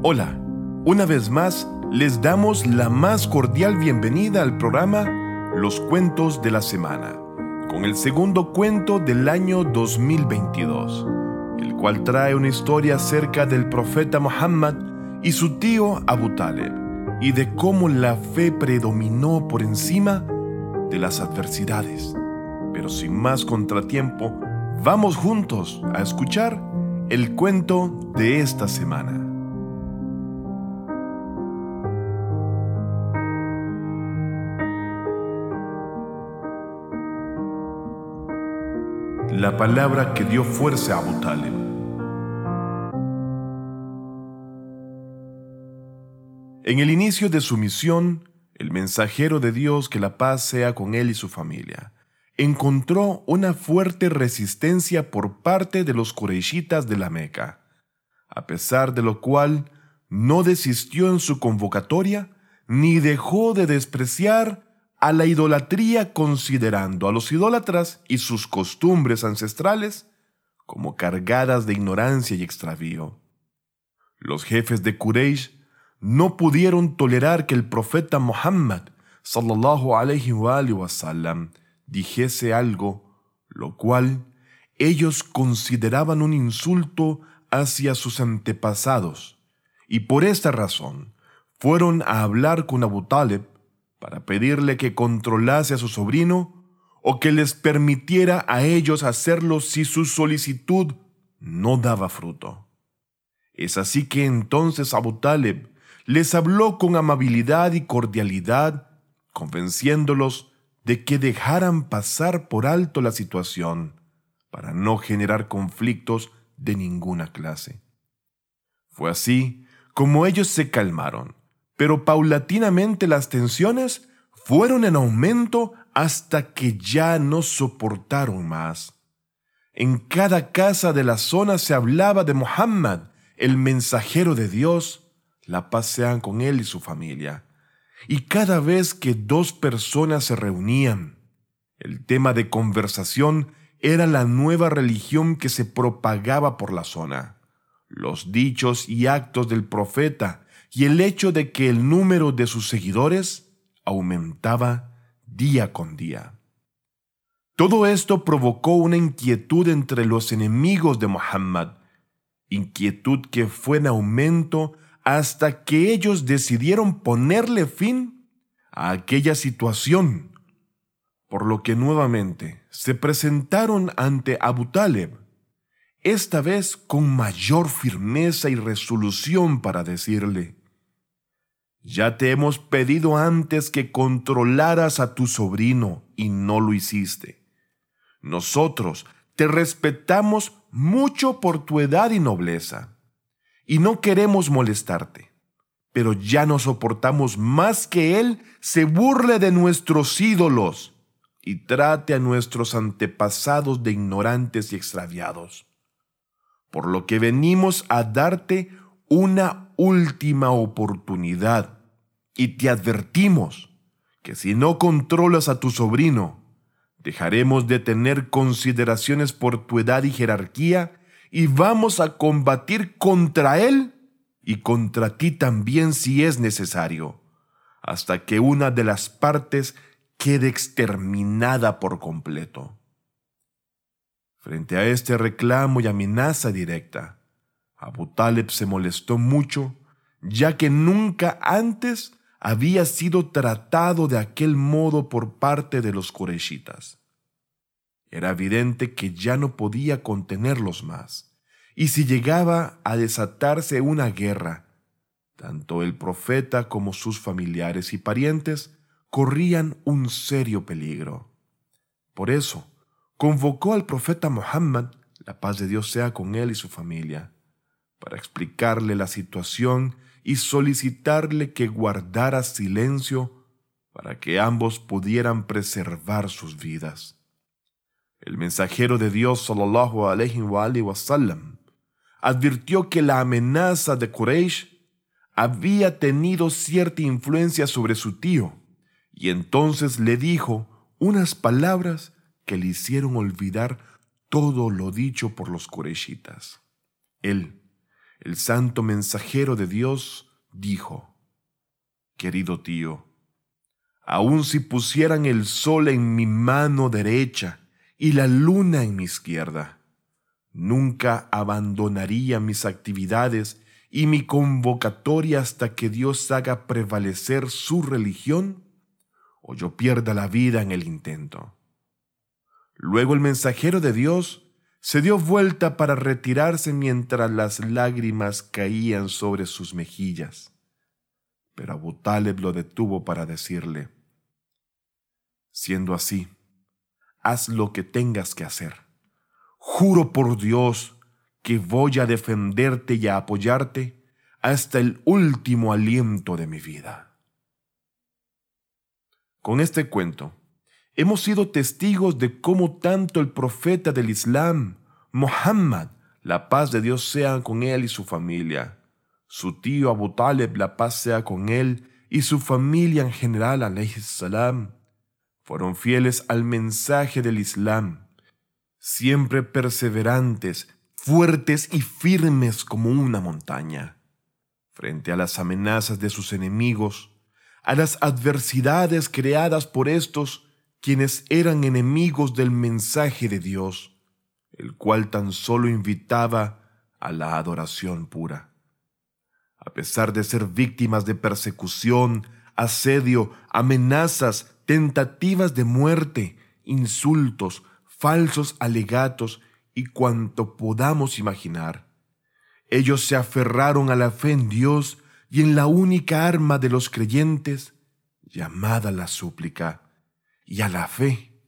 Hola, una vez más les damos la más cordial bienvenida al programa Los Cuentos de la Semana, con el segundo cuento del año 2022, el cual trae una historia acerca del profeta Muhammad y su tío Abu Talib, y de cómo la fe predominó por encima de las adversidades. Pero sin más contratiempo, vamos juntos a escuchar el cuento de esta semana. La palabra que dio fuerza a Abu Talib. En el inicio de su misión, el mensajero de Dios, que la paz sea con él y su familia, encontró una fuerte resistencia por parte de los Quraishitas de la Meca, a pesar de lo cual no desistió en su convocatoria ni dejó de despreciar a la idolatría considerando a los idólatras y sus costumbres ancestrales como cargadas de ignorancia y extravío. Los jefes de Quraysh no pudieron tolerar que el profeta Muhammad sallallahu alaihi wa sallam dijese algo, lo cual ellos consideraban un insulto hacia sus antepasados, y por esta razón fueron a hablar con Abu Talib para pedirle que controlase a su sobrino o que les permitiera a ellos hacerlo si su solicitud no daba fruto. Es así que entonces Abu Taleb les habló con amabilidad y cordialidad, convenciéndolos de que dejaran pasar por alto la situación para no generar conflictos de ninguna clase. Fue así como ellos se calmaron pero paulatinamente las tensiones fueron en aumento hasta que ya no soportaron más. En cada casa de la zona se hablaba de Muhammad, el mensajero de Dios, la pasean con él y su familia. Y cada vez que dos personas se reunían, el tema de conversación era la nueva religión que se propagaba por la zona, los dichos y actos del profeta y el hecho de que el número de sus seguidores aumentaba día con día. Todo esto provocó una inquietud entre los enemigos de Muhammad, inquietud que fue en aumento hasta que ellos decidieron ponerle fin a aquella situación, por lo que nuevamente se presentaron ante Abu Taleb, esta vez con mayor firmeza y resolución para decirle, ya te hemos pedido antes que controlaras a tu sobrino y no lo hiciste. Nosotros te respetamos mucho por tu edad y nobleza, y no queremos molestarte, pero ya no soportamos más que él se burle de nuestros ídolos y trate a nuestros antepasados de ignorantes y extraviados. Por lo que venimos a darte una última oportunidad y te advertimos que si no controlas a tu sobrino, dejaremos de tener consideraciones por tu edad y jerarquía y vamos a combatir contra él y contra ti también si es necesario, hasta que una de las partes quede exterminada por completo. Frente a este reclamo y amenaza directa, Abu Taleb se molestó mucho, ya que nunca antes había sido tratado de aquel modo por parte de los Koreshitas. Era evidente que ya no podía contenerlos más, y si llegaba a desatarse una guerra, tanto el profeta como sus familiares y parientes corrían un serio peligro. Por eso, convocó al profeta Muhammad, la paz de Dios sea con él y su familia, para explicarle la situación y solicitarle que guardara silencio para que ambos pudieran preservar sus vidas. El mensajero de Dios sallallahu alaihi wa sallam advirtió que la amenaza de Quraysh había tenido cierta influencia sobre su tío y entonces le dijo unas palabras que le hicieron olvidar todo lo dicho por los Qurayshitas. Él el santo mensajero de Dios dijo, Querido tío, aun si pusieran el sol en mi mano derecha y la luna en mi izquierda, nunca abandonaría mis actividades y mi convocatoria hasta que Dios haga prevalecer su religión o yo pierda la vida en el intento. Luego el mensajero de Dios se dio vuelta para retirarse mientras las lágrimas caían sobre sus mejillas. Pero Abu Taleb lo detuvo para decirle, Siendo así, haz lo que tengas que hacer. Juro por Dios que voy a defenderte y a apoyarte hasta el último aliento de mi vida. Con este cuento, hemos sido testigos de cómo tanto el profeta del Islam, Muhammad, la paz de Dios sea con él y su familia, su tío Abu Talib, la paz sea con él y su familia en general, alayhi salam, fueron fieles al mensaje del Islam, siempre perseverantes, fuertes y firmes como una montaña. Frente a las amenazas de sus enemigos, a las adversidades creadas por estos, quienes eran enemigos del mensaje de Dios, el cual tan solo invitaba a la adoración pura. A pesar de ser víctimas de persecución, asedio, amenazas, tentativas de muerte, insultos, falsos alegatos y cuanto podamos imaginar, ellos se aferraron a la fe en Dios y en la única arma de los creyentes, llamada la súplica y a la fe,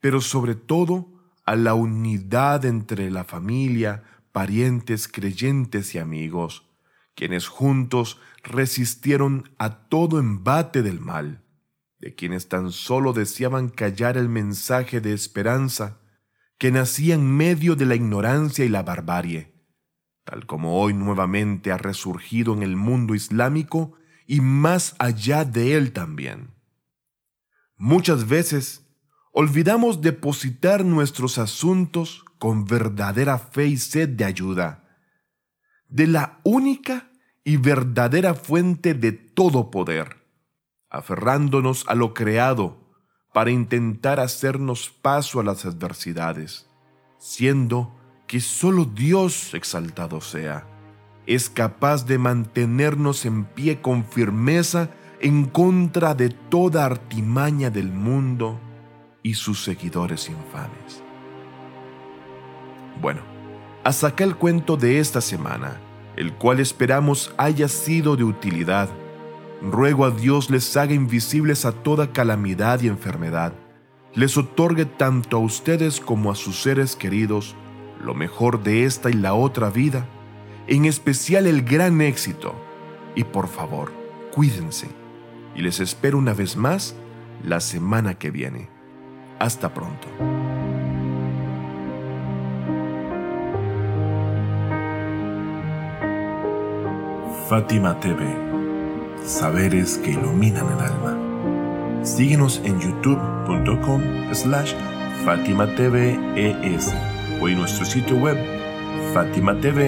pero sobre todo a la unidad entre la familia, parientes, creyentes y amigos, quienes juntos resistieron a todo embate del mal, de quienes tan solo deseaban callar el mensaje de esperanza que nacía en medio de la ignorancia y la barbarie, tal como hoy nuevamente ha resurgido en el mundo islámico y más allá de él también. Muchas veces olvidamos depositar nuestros asuntos con verdadera fe y sed de ayuda, de la única y verdadera fuente de todo poder, aferrándonos a lo creado para intentar hacernos paso a las adversidades, siendo que solo Dios exaltado sea, es capaz de mantenernos en pie con firmeza en contra de toda artimaña del mundo y sus seguidores infames. Bueno, hasta acá el cuento de esta semana, el cual esperamos haya sido de utilidad. Ruego a Dios les haga invisibles a toda calamidad y enfermedad, les otorgue tanto a ustedes como a sus seres queridos lo mejor de esta y la otra vida, en especial el gran éxito. Y por favor, cuídense y les espero una vez más la semana que viene. Hasta pronto. Fátima TV, saberes que iluminan el alma. Síguenos en youtube.com slash Fátima o en nuestro sitio web fatimatv.es.